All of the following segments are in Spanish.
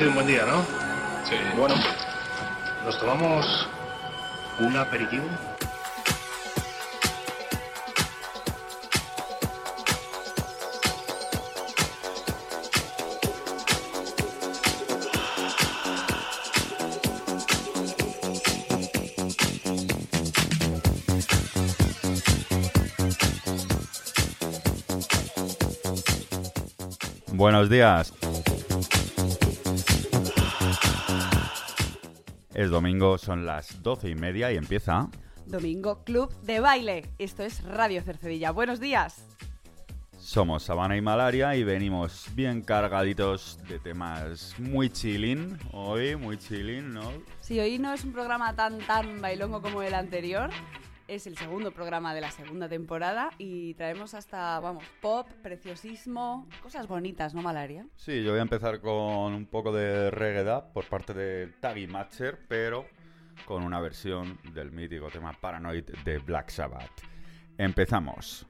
sido un buen día, ¿no? Sí. Bueno, ¿nos tomamos un aperitivo? Buenos días. Es domingo, son las doce y media y empieza. Domingo Club de Baile. Esto es Radio Cercedilla. Buenos días. Somos Sabana y Malaria y venimos bien cargaditos de temas muy chilling. Hoy, muy chilling, ¿no? Si hoy no es un programa tan tan bailongo como el anterior, es el segundo programa de la segunda temporada y traemos hasta, vamos, pop, preciosismo, cosas bonitas, ¿no, Malaria? Sí, yo voy a empezar con un poco de reggae por parte de Taggy Matcher, pero con una versión del mítico tema Paranoid de Black Sabbath. Empezamos.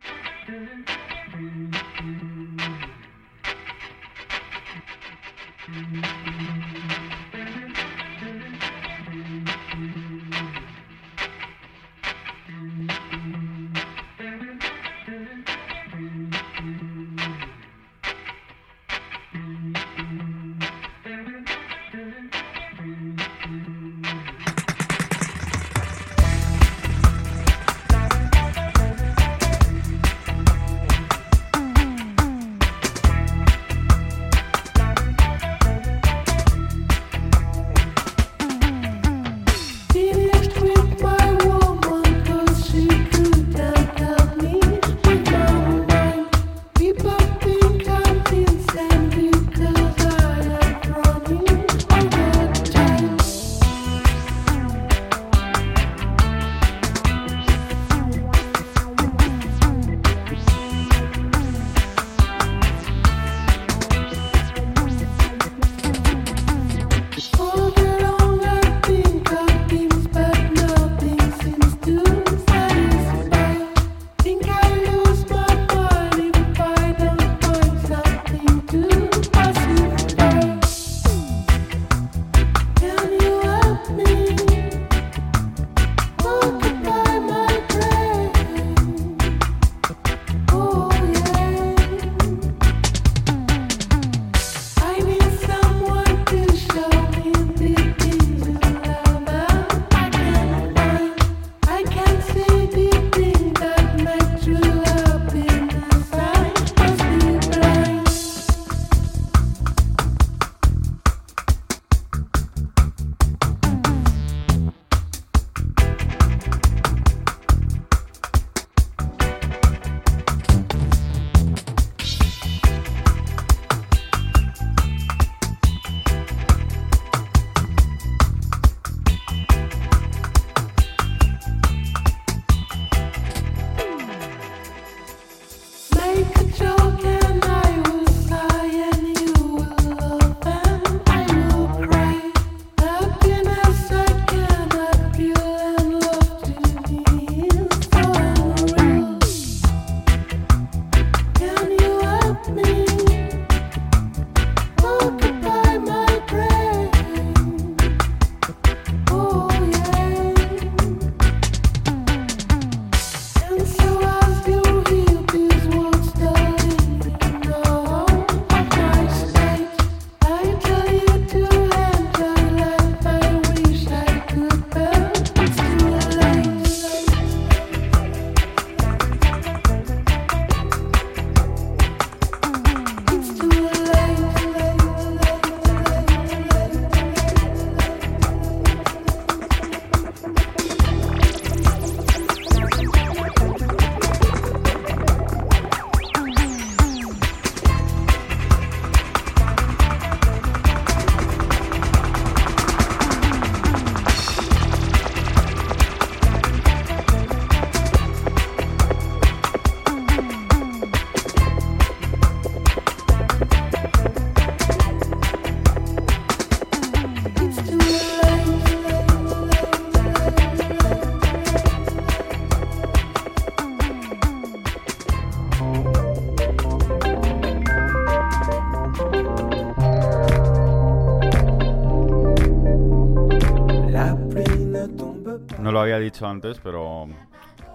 Había dicho antes, pero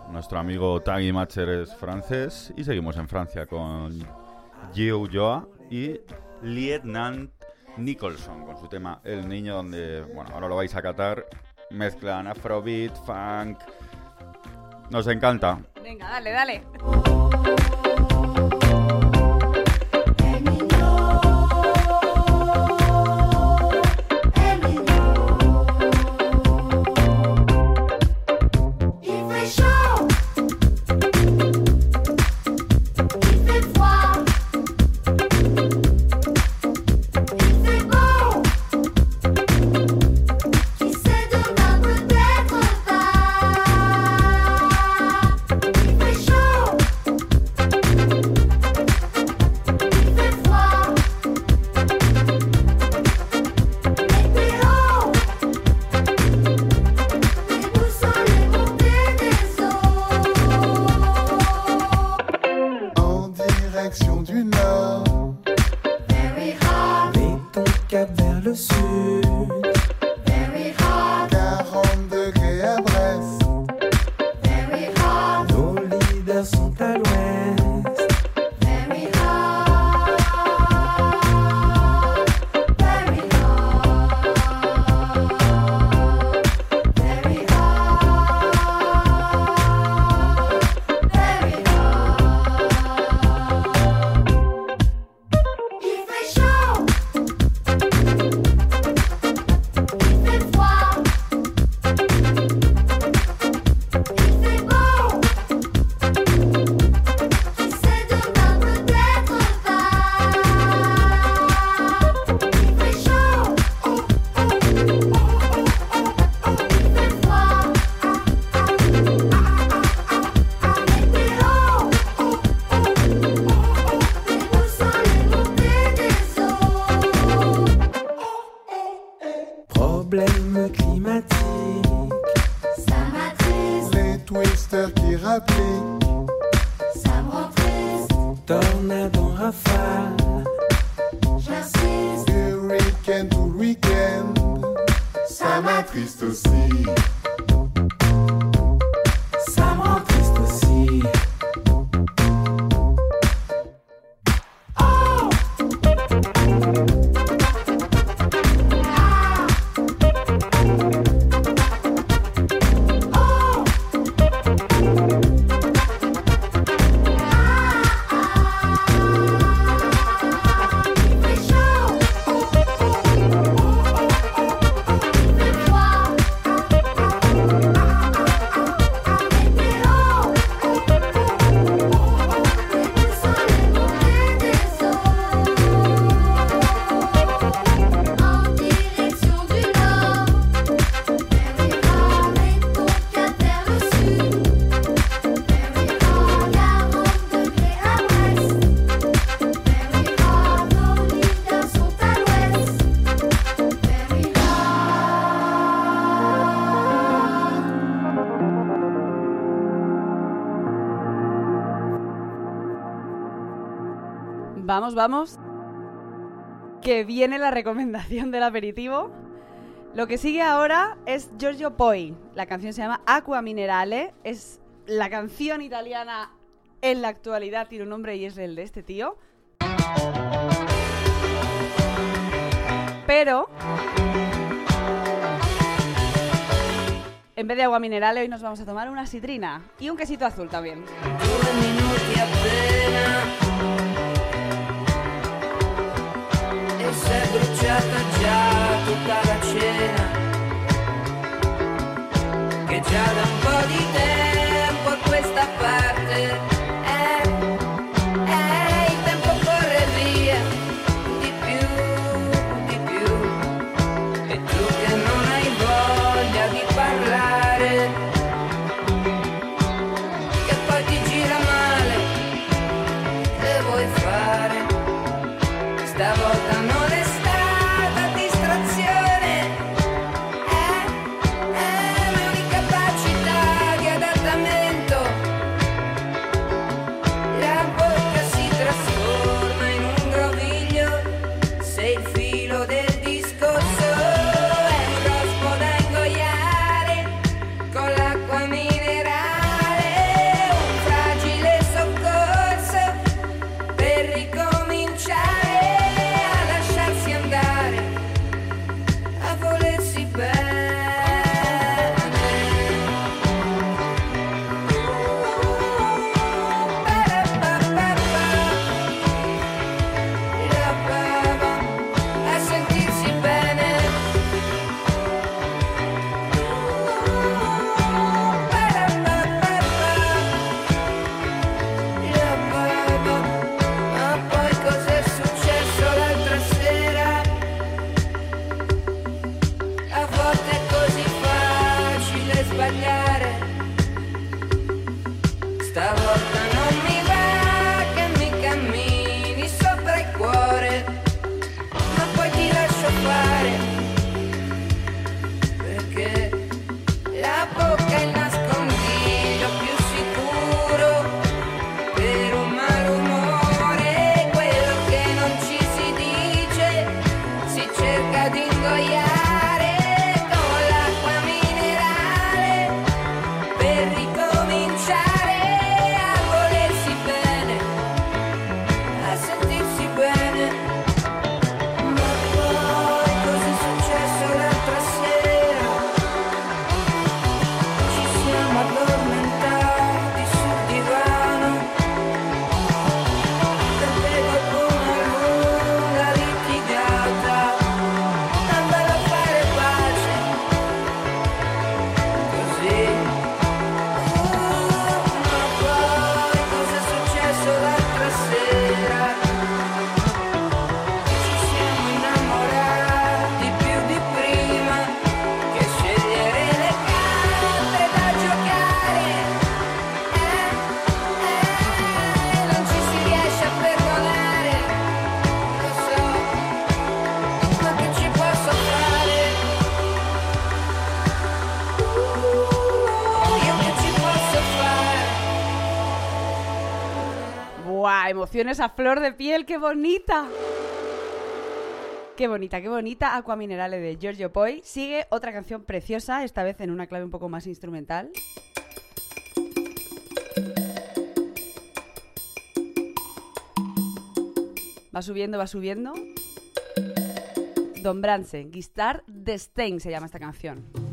nuestro amigo Taggy Matcher es francés y seguimos en Francia con Gio Joa y Lieutenant Nicholson con su tema El Niño, donde, bueno, ahora lo vais a catar, mezclan afrobeat, funk. Nos encanta. Venga, dale, dale. Problème climatique. Ça m'attriste, Les twisters qui rappliquent. ça me rend triste. Tornade en rafale. J'insiste, Du week-end le week-end. Ça m'attriste aussi. Vamos. Que viene la recomendación del aperitivo. Lo que sigue ahora es Giorgio Poi. La canción se llama Aqua Minerale. Es la canción italiana en la actualidad, tiene un nombre y es el de este tío. Pero en vez de agua mineral hoy nos vamos a tomar una citrina y un quesito azul también. Bruciata già tutta la cena Che già da un po' di tempo body. Emociones a flor de piel, qué bonita. Qué bonita, qué bonita. Aqua Minerale de Giorgio Poi. Sigue otra canción preciosa, esta vez en una clave un poco más instrumental. Va subiendo, va subiendo. Don Bransen, Gistar de Stein se llama esta canción.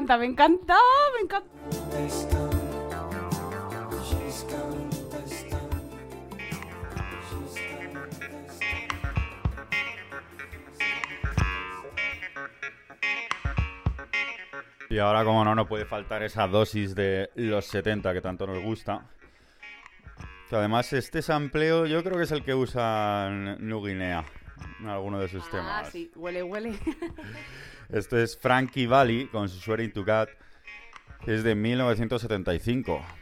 Encanta, me encanta, me encanta. Y ahora, como no, no puede faltar esa dosis de los 70 que tanto nos gusta. Que además, este sampleo yo creo que es el que usa New Guinea en alguno de sus Ah, temas. sí, huele, huele. Esto es Frankie Valli con su Swearing to God, es de 1975.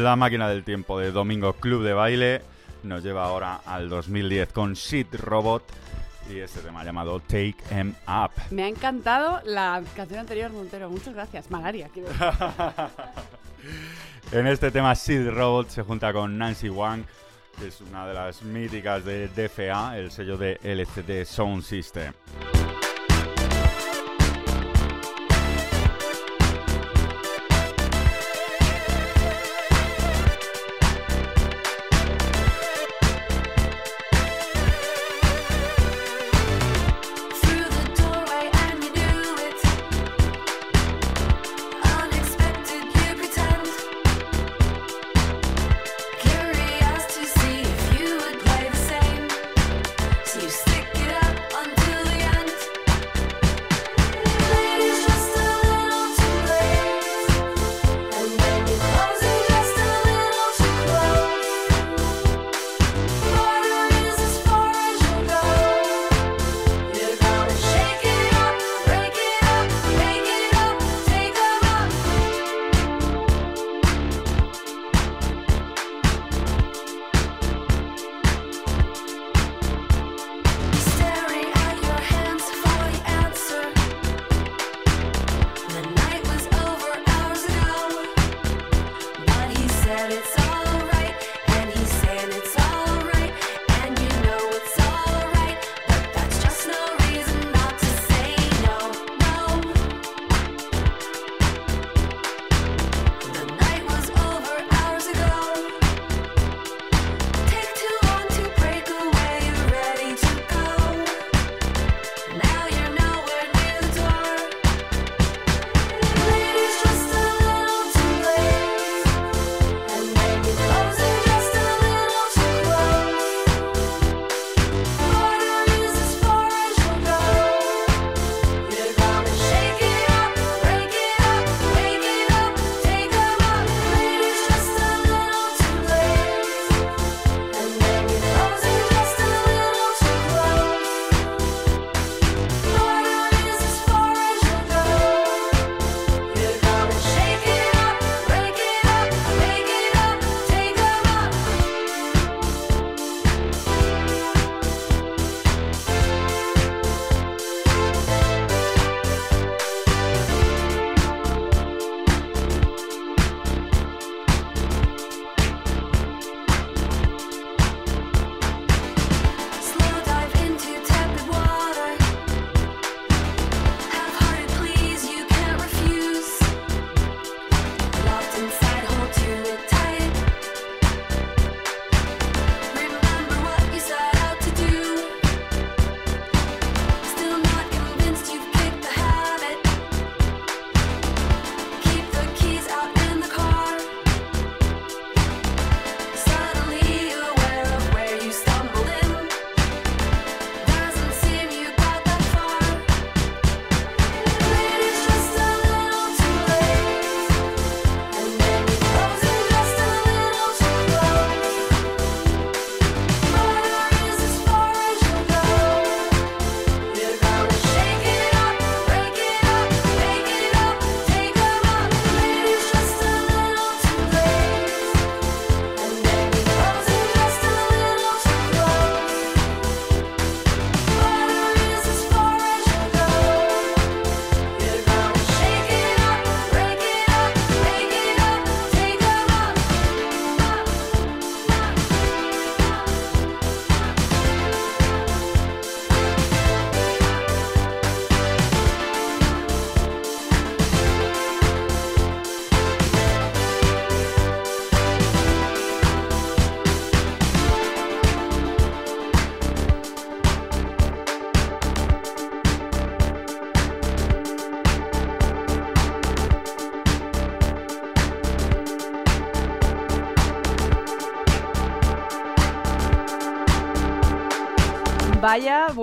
La máquina del tiempo de Domingo Club de Baile nos lleva ahora al 2010 con Shit Robot y este tema llamado Take Em Up. Me ha encantado la canción anterior, Montero. Muchas gracias. Malaria, quiero decir. en este tema, Sid Robot se junta con Nancy Wang, que es una de las míticas de DFA, el sello de LCD Sound System.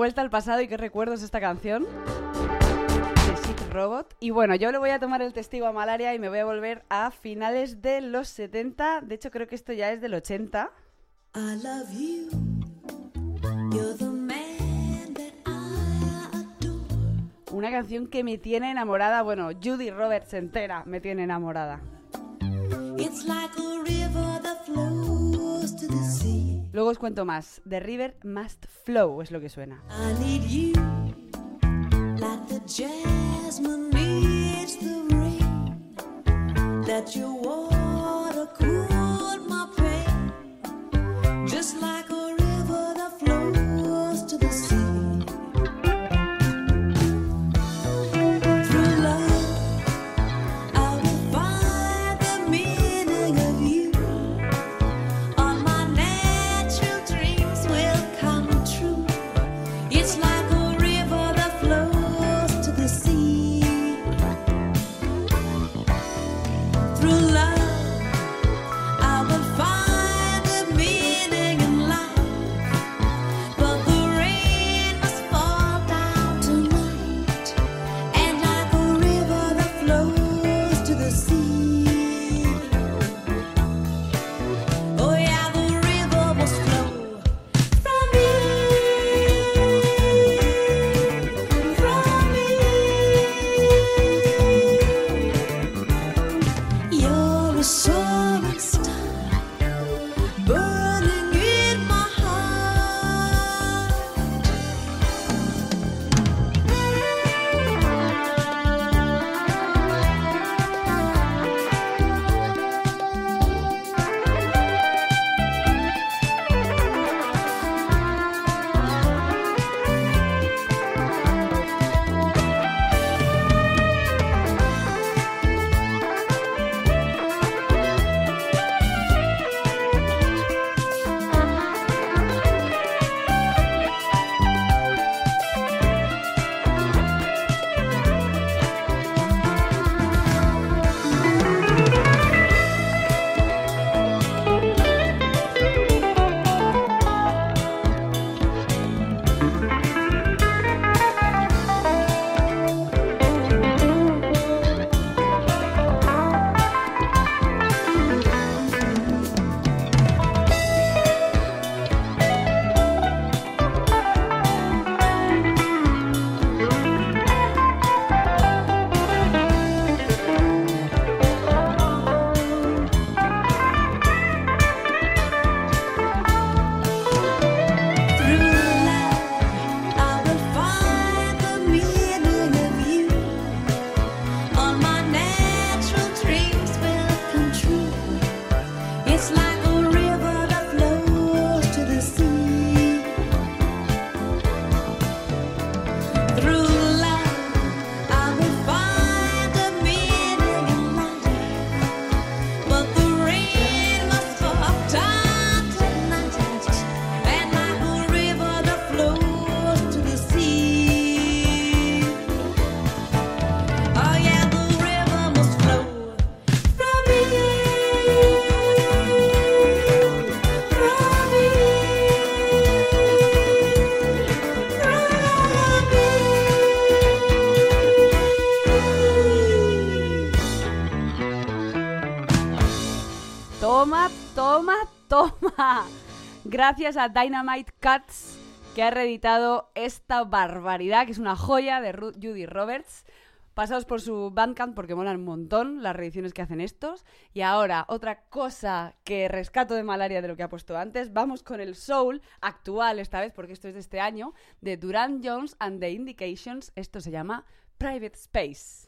vuelta al pasado y qué recuerdos esta canción. De Sick Robot. Y bueno, yo le voy a tomar el testigo a Malaria y me voy a volver a finales de los 70. De hecho, creo que esto ya es del 80. Una canción que me tiene enamorada. Bueno, Judy Roberts entera me tiene enamorada. Luego os cuento más. The River Must Flow es lo que suena. I need you like the jasmine needs the rain. That your water cool my pain, just like a Gracias a Dynamite Cats que ha reeditado esta barbaridad, que es una joya de Judy Roberts. Pasaos por su Bandcamp porque molan un montón las reediciones que hacen estos. Y ahora, otra cosa que rescato de Malaria de lo que ha puesto antes, vamos con el soul actual esta vez, porque esto es de este año, de Duran Jones and the Indications. Esto se llama Private Space.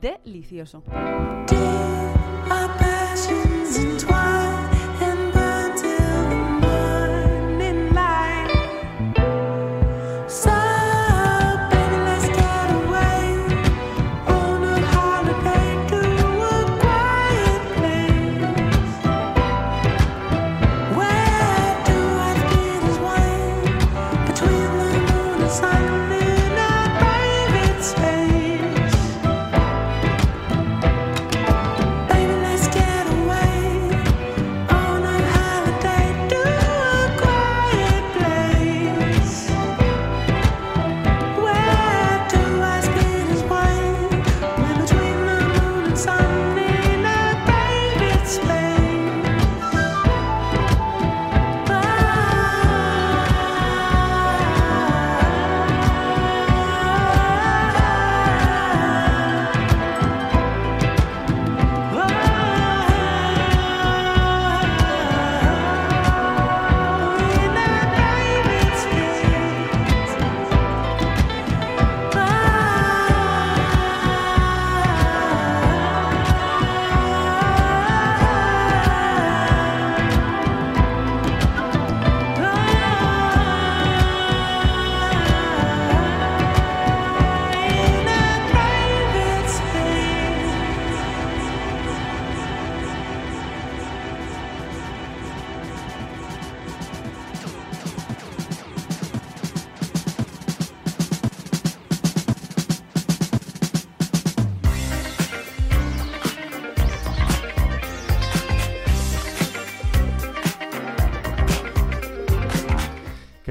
delicioso.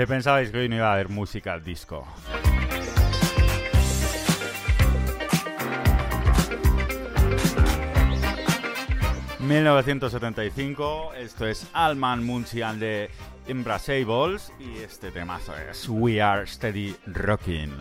Pensabais que hoy no iba a haber música al disco? ...1975... ...esto es Alman Munchian de Imbrasables... ...y este temazo es We Are Steady Rocking...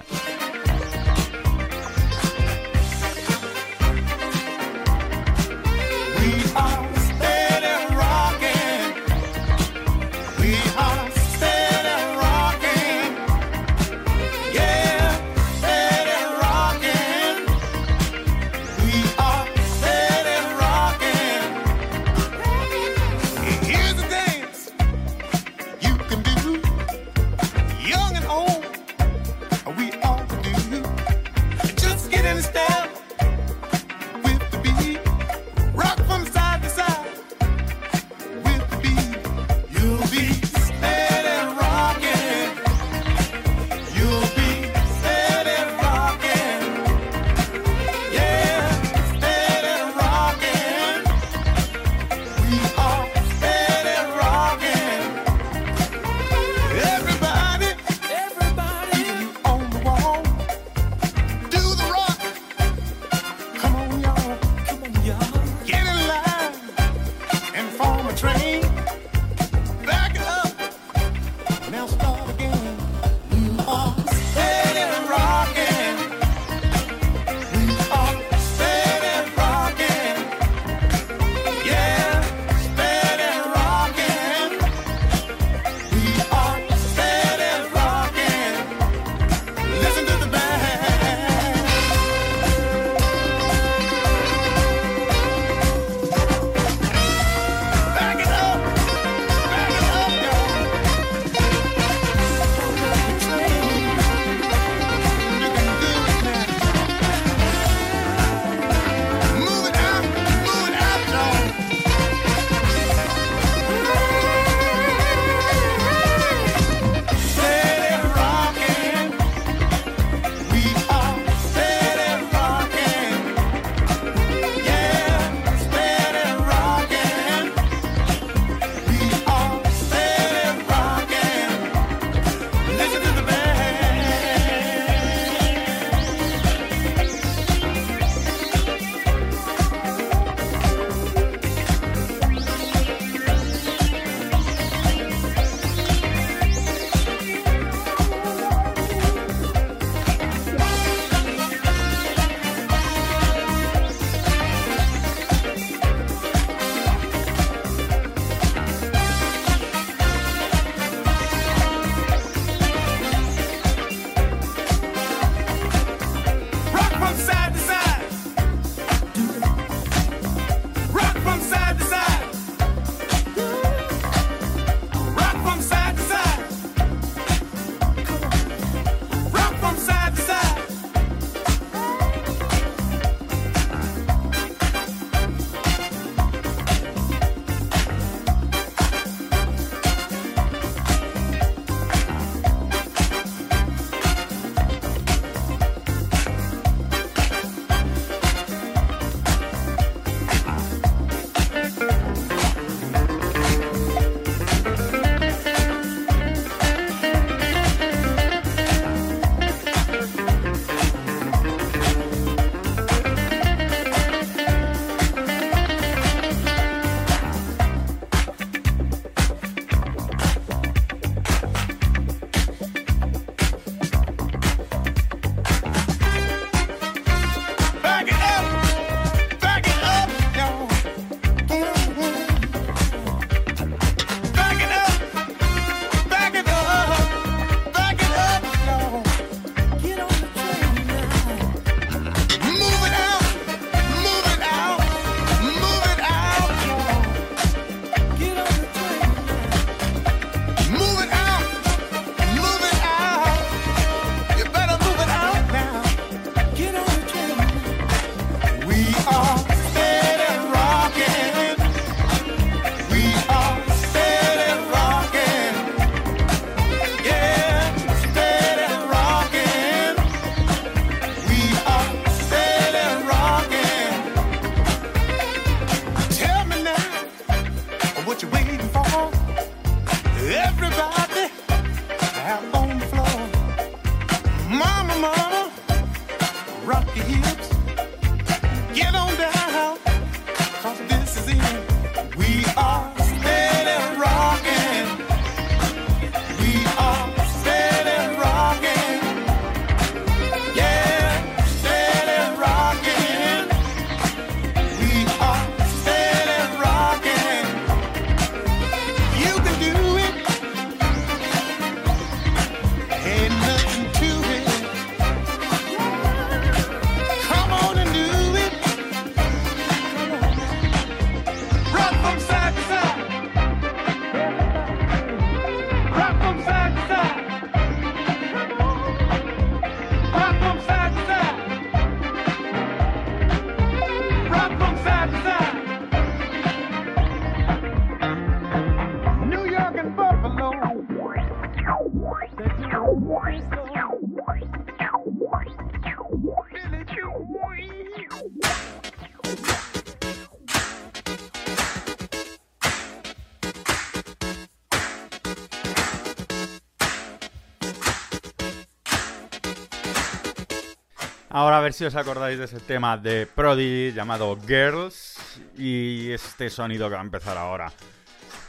Ahora a ver si os acordáis de ese tema de Prodigy llamado Girls y este sonido que va a empezar ahora.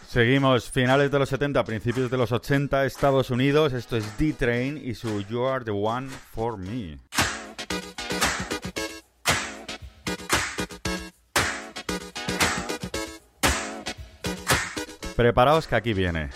Seguimos finales de los 70, principios de los 80, Estados Unidos. Esto es D-Train y su You Are the One for Me. Preparaos que aquí viene.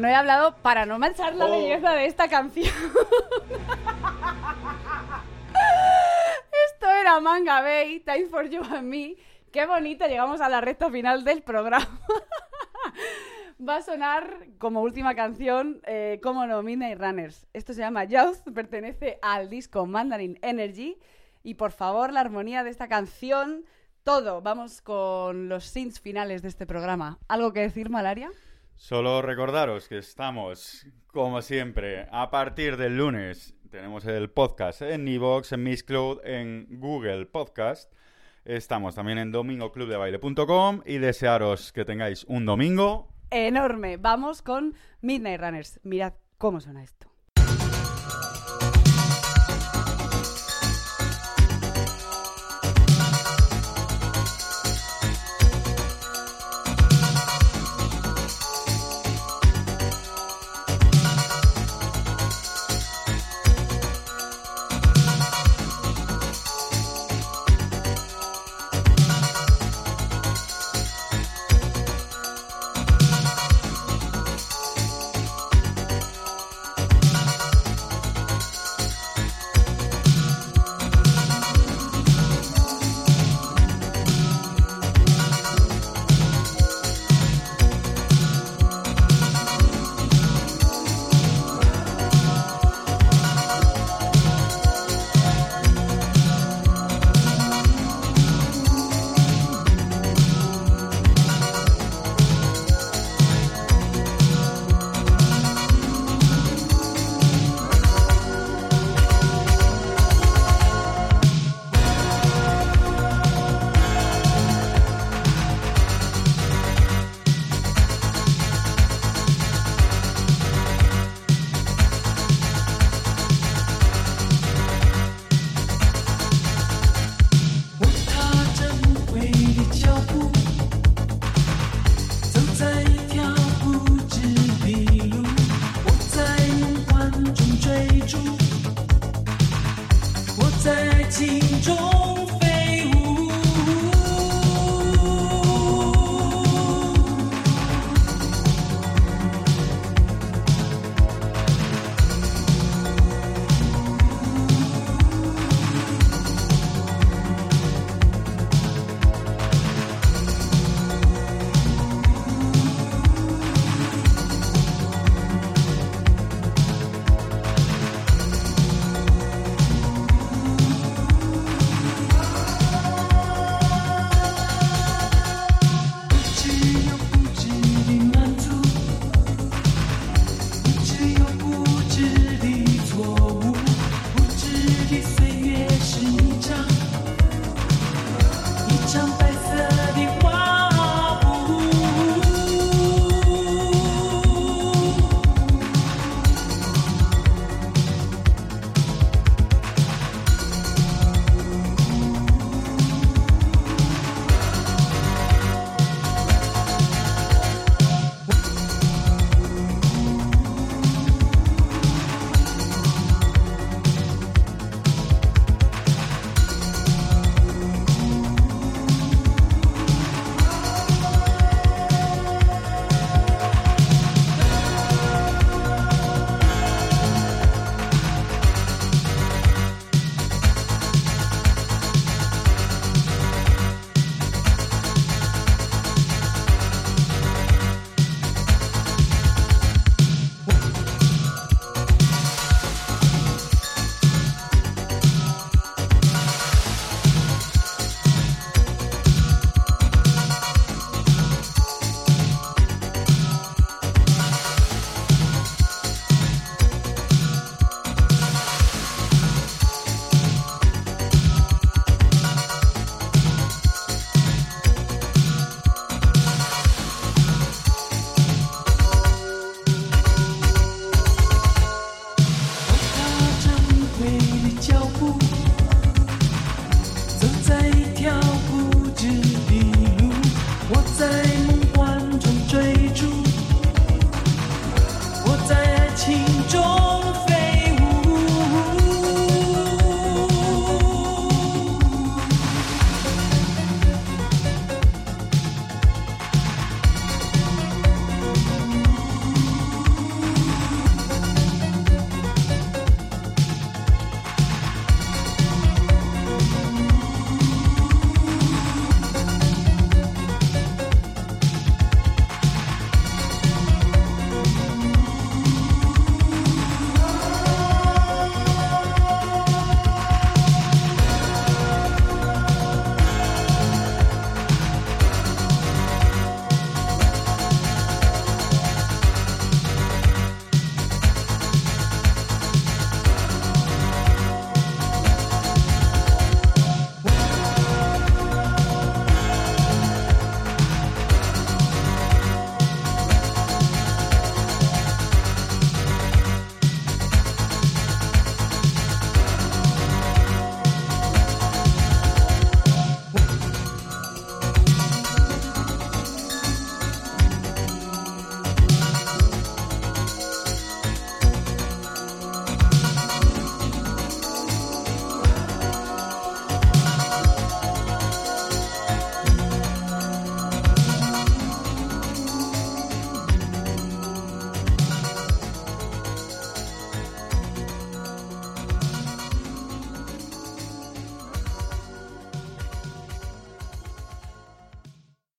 No he hablado para no manchar la belleza de esta canción. Esto era Manga Bay, Time for You and Me. Qué bonito, llegamos a la recta final del programa. Va a sonar como última canción, eh, como no, Midnight Runners. Esto se llama Youth, pertenece al disco Mandarin Energy. Y por favor, la armonía de esta canción, todo. Vamos con los synths finales de este programa. ¿Algo que decir, Malaria? Solo recordaros que estamos, como siempre, a partir del lunes. Tenemos el podcast en Evox, en Miss Cloud, en Google Podcast. Estamos también en domingoclubdebaile.com y desearos que tengáis un domingo enorme. Vamos con Midnight Runners. Mirad cómo suena esto.